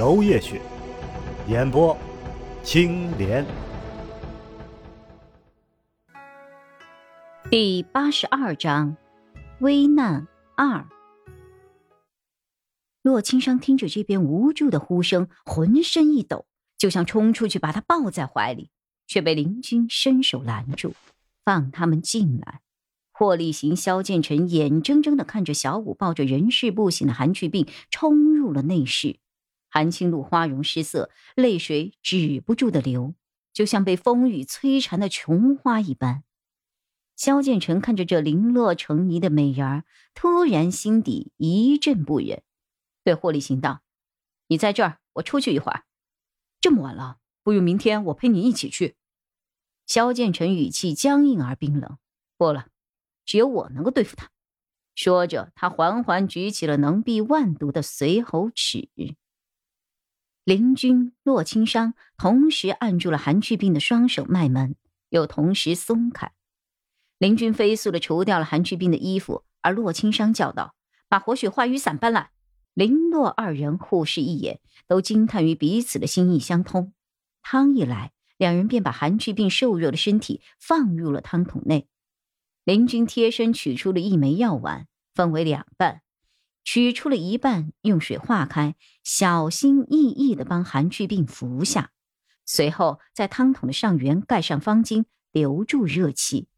娄烨雪，演播青莲。第八十二章，危难二。洛青商听着这边无助的呼声，浑身一抖，就想冲出去把他抱在怀里，却被林军伸手拦住，放他们进来。霍立行、萧建成眼睁睁的看着小五抱着人事不省的韩去病冲入了内室，韩青露花容失色，泪水止不住的流，就像被风雨摧残的琼花一般。萧建成看着这零落成泥的美人儿，突然心底一阵不忍，对霍立行道：“你在这儿，我出去一会儿。这么晚了，不如明天我陪你一起去。”萧建成语气僵硬而冰冷：“不了，只有我能够对付他。”说着，他缓缓举起了能避万毒的随侯尺。林军、洛青商同时按住了韩去病的双手脉门，又同时松开。林军飞速的除掉了韩去病的衣服，而洛青商叫道：“把活血化瘀散搬来。”林洛二人互视一眼，都惊叹于彼此的心意相通。汤一来，两人便把韩去病瘦弱的身体放入了汤桶内。林军贴身取出了一枚药丸，分为两半，取出了一半，用水化开，小心翼翼的帮韩去病服下。随后，在汤桶的上缘盖上方巾，留住热气。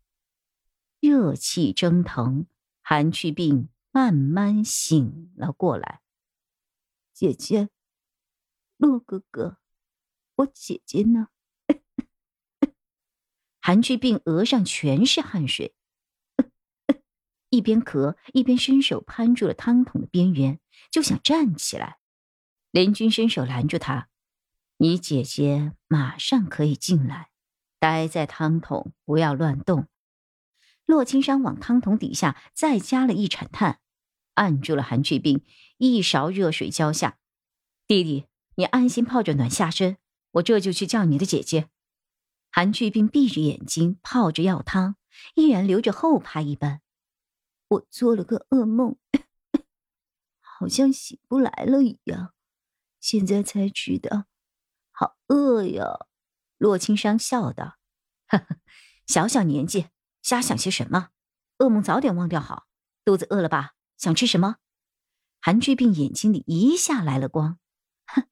热气蒸腾，韩去病慢慢醒了过来。姐姐，洛哥哥，我姐姐呢？韩去病额上全是汗水，一边咳一边伸手攀住了汤桶的边缘，就想站起来。林军伸手拦住他：“你姐姐马上可以进来，待在汤桶，不要乱动。”洛青山往汤桶底下再加了一铲炭，按住了韩去病，一勺热水浇下。弟弟，你安心泡着暖下身，我这就去叫你的姐姐。韩去病闭着眼睛泡着药汤，依然流着后怕一般。我做了个噩梦，好像醒不来了一样，现在才知道，好饿呀。洛青山笑道：“呵呵，小小年纪。”瞎想些什么？噩梦早点忘掉好。肚子饿了吧？想吃什么？韩去病眼睛里一下来了光。哼，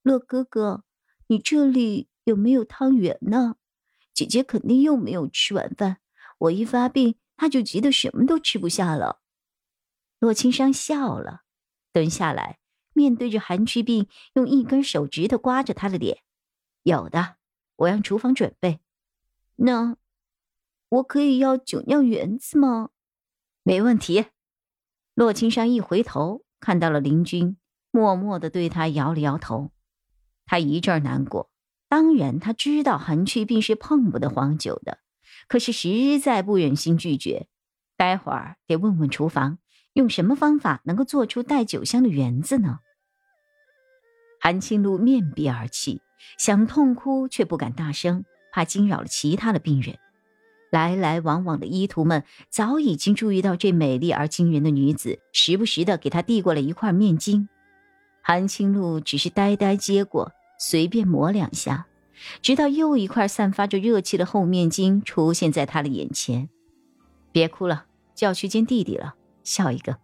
洛哥哥，你这里有没有汤圆呢？姐姐肯定又没有吃晚饭。我一发病，他就急得什么都吃不下了。洛青山笑了，蹲下来，面对着韩去病，用一根手指头刮着他的脸。有的，我让厨房准备。那。我可以要酒酿圆子吗？没问题。洛青山一回头，看到了林军，默默的对他摇了摇头。他一阵难过。当然，他知道韩去病是碰不得黄酒的，可是实在不忍心拒绝。待会儿得问问厨房，用什么方法能够做出带酒香的圆子呢？韩青露面壁而泣，想痛哭却不敢大声，怕惊扰了其他的病人。来来往往的医徒们早已经注意到这美丽而惊人的女子，时不时的给她递过来一块面巾。韩青露只是呆呆接过，随便抹两下，直到又一块散发着热气的厚面巾出现在他的眼前。别哭了，就要去见弟弟了，笑一个。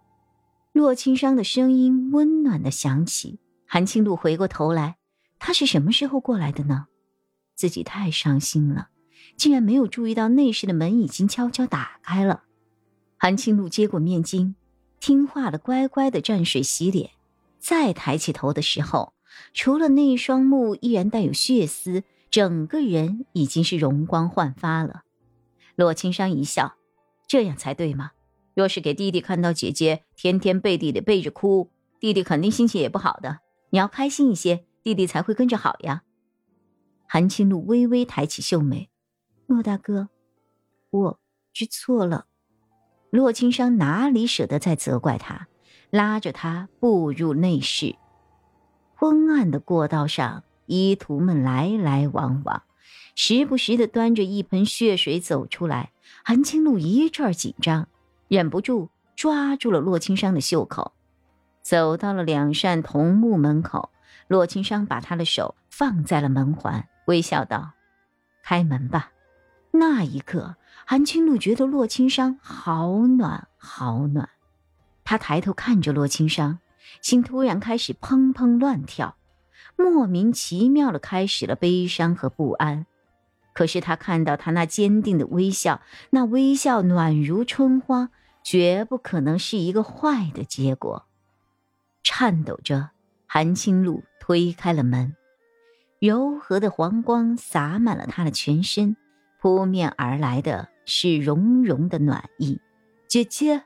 洛青商的声音温暖的响起。韩青露回过头来，他是什么时候过来的呢？自己太伤心了。竟然没有注意到内室的门已经悄悄打开了。韩青露接过面巾，听话的乖乖的蘸水洗脸。再抬起头的时候，除了那双目依然带有血丝，整个人已经是容光焕发了。洛青山一笑：“这样才对嘛！若是给弟弟看到姐姐天天背地里背着哭，弟弟肯定心情也不好的。你要开心一些，弟弟才会跟着好呀。韩青露微微抬起秀眉：“骆大哥，我知错了。”骆青山哪里舍得再责怪他，拉着他步入内室。昏暗的过道上，医徒们来来往往，时不时的端着一盆血水走出来。韩青露一阵紧张，忍不住抓住了洛青山的袖口，走到了两扇桐木门口。洛青山把他的手放在了门环，微笑道：“开门吧。”那一刻，韩青露觉得洛青山好暖，好暖。他抬头看着洛青山，心突然开始砰砰乱跳，莫名其妙的开始了悲伤和不安。可是他看到他那坚定的微笑，那微笑暖如春花，绝不可能是一个坏的结果。颤抖着，韩青露推开了门，柔和的黄光洒满了他的全身。扑面而来的是融融的暖意，姐姐，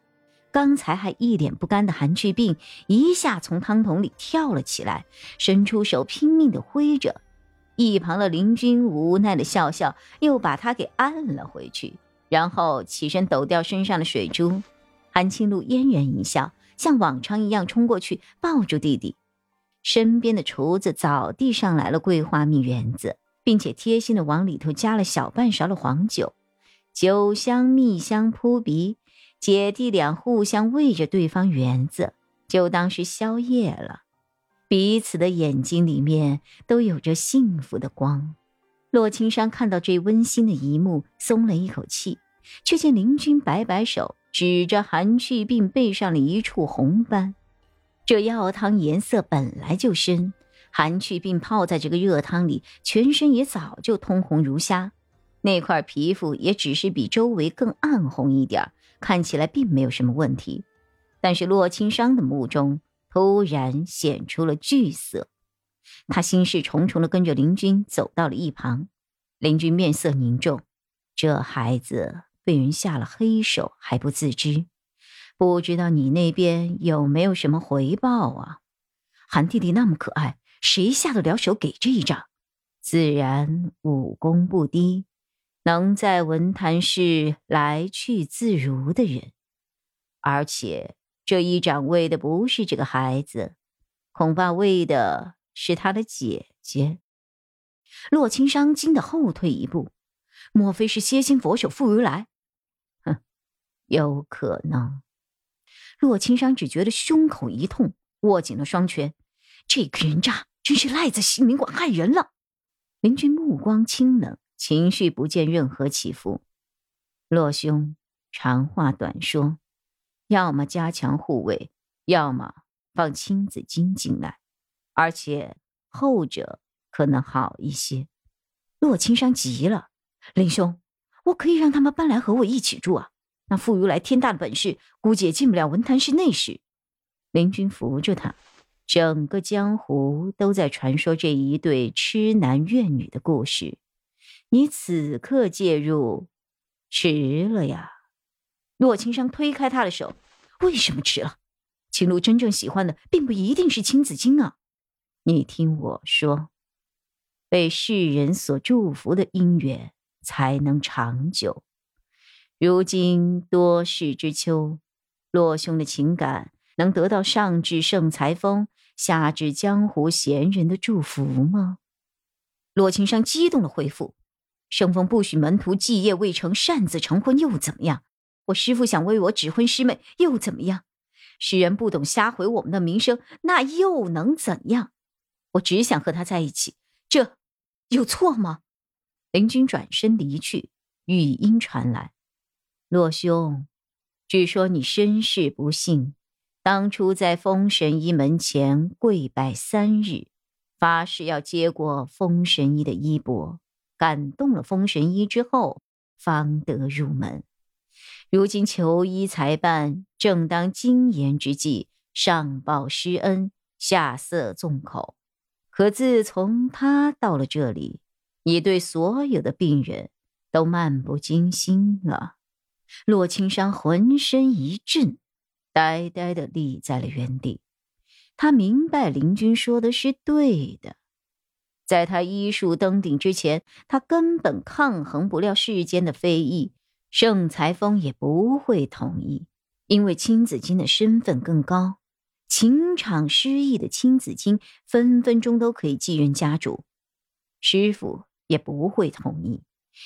刚才还一脸不甘的韩去病一下从汤桶里跳了起来，伸出手拼命的挥着。一旁的林君无奈的笑笑，又把他给按了回去，然后起身抖掉身上的水珠。韩青露嫣然一笑，像往常一样冲过去抱住弟弟。身边的厨子早递上来了桂花蜜圆子。并且贴心的往里头加了小半勺的黄酒，酒香蜜香扑鼻，姐弟俩互相喂着对方圆子，就当是宵夜了。彼此的眼睛里面都有着幸福的光。洛青山看到这温馨的一幕，松了一口气，却见林君摆摆手，指着韩去病背上的一处红斑。这药汤颜色本来就深。韩去病泡在这个热汤里，全身也早就通红如虾，那块皮肤也只是比周围更暗红一点儿，看起来并没有什么问题。但是洛青商的目中突然显出了惧色，他心事重重的跟着林军走到了一旁。林军面色凝重，这孩子被人下了黑手还不自知，不知道你那边有没有什么回报啊？韩弟弟那么可爱。谁下得了手给这一掌？自然武功不低，能在文坛市来去自如的人。而且这一掌为的不是这个孩子，恐怕为的是他的姐姐。洛青商惊得后退一步，莫非是蝎心佛手傅如来？哼，有可能。洛青商只觉得胸口一痛，握紧了双拳。这个人渣！真是赖在西明馆害人了。林君目光清冷，情绪不见任何起伏。洛兄，长话短说，要么加强护卫，要么放青子金进来，而且后者可能好一些。洛青山急了：“林兄，我可以让他们搬来和我一起住啊！那傅如来天大的本事，估计也进不了文坛市内室。”林君扶着他。整个江湖都在传说这一对痴男怨女的故事，你此刻介入，迟了呀！洛青山推开他的手，为什么迟了？青露真正喜欢的并不一定是青子衿啊！你听我说，被世人所祝福的姻缘才能长久。如今多事之秋，洛兄的情感。能得到上至圣裁风，下至江湖闲人的祝福吗？洛青山激动的回复：“圣风不许门徒继业未成擅自成婚，又怎么样？我师父想为我指婚师妹，又怎么样？世人不懂瞎毁我们的名声，那又能怎样？我只想和他在一起，这有错吗？”林君转身离去，语音传来：“洛兄，据说你身世不幸。”当初在封神医门前跪拜三日，发誓要接过封神医的衣钵，感动了封神医之后，方得入门。如今求医才办，正当金言之际，上报施恩，下色纵口。可自从他到了这里，已对所有的病人都漫不经心了。洛青山浑身一震。呆呆的立在了原地，他明白林君说的是对的。在他医术登顶之前，他根本抗衡不了世间的非议，盛裁峰也不会同意，因为青子金的身份更高，情场失意的青子金分分钟都可以继任家主。师傅也不会同意，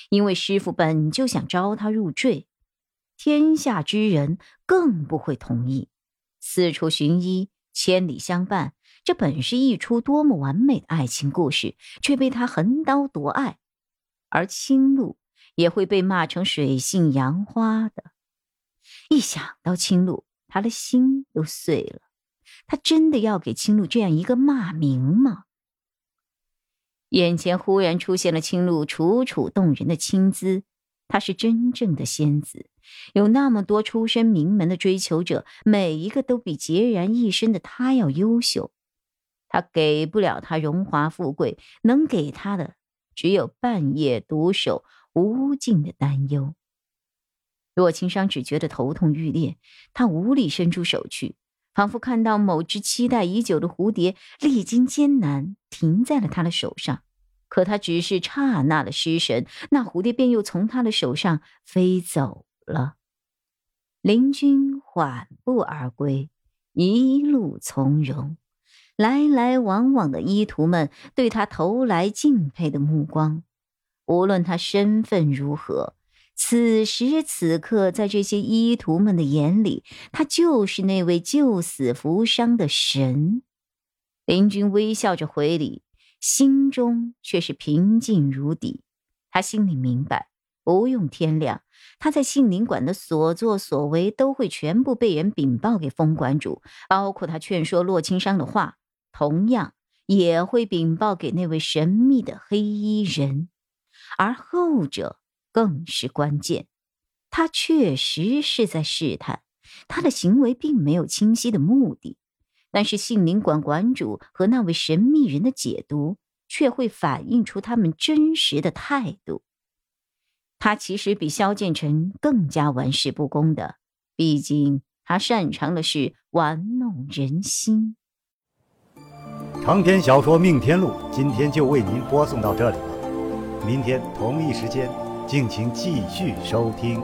因为师傅本就想招他入赘，天下之人更不会同意。四处寻医，千里相伴。这本是一出多么完美的爱情故事，却被他横刀夺爱，而青露也会被骂成水性杨花的。一想到青露，他的心都碎了。他真的要给青露这样一个骂名吗？眼前忽然出现了青露楚楚动人的青姿，她是真正的仙子。有那么多出身名门的追求者，每一个都比孑然一身的她要优秀。他给不了他荣华富贵，能给他的只有半夜独守、无尽的担忧。洛青商只觉得头痛欲裂，他无力伸出手去，仿佛看到某只期待已久的蝴蝶历经艰难停在了他的手上。可他只是刹那的失神，那蝴蝶便又从他的手上飞走了。林君缓步而归，一路从容。来来往往的医徒们对他投来敬佩的目光，无论他身份如何，此时此刻，在这些医徒们的眼里，他就是那位救死扶伤的神。林君微笑着回礼，心中却是平静如底。他心里明白，不用天亮，他在杏林馆的所作所为都会全部被人禀报给封馆主，包括他劝说洛青商的话。同样也会禀报给那位神秘的黑衣人，而后者更是关键。他确实是在试探，他的行为并没有清晰的目的，但是杏林馆馆主和那位神秘人的解读却会反映出他们真实的态度。他其实比萧剑尘更加玩世不恭的，毕竟他擅长的是玩弄人心。长篇小说《命天录》今天就为您播送到这里了，明天同一时间，敬请继续收听。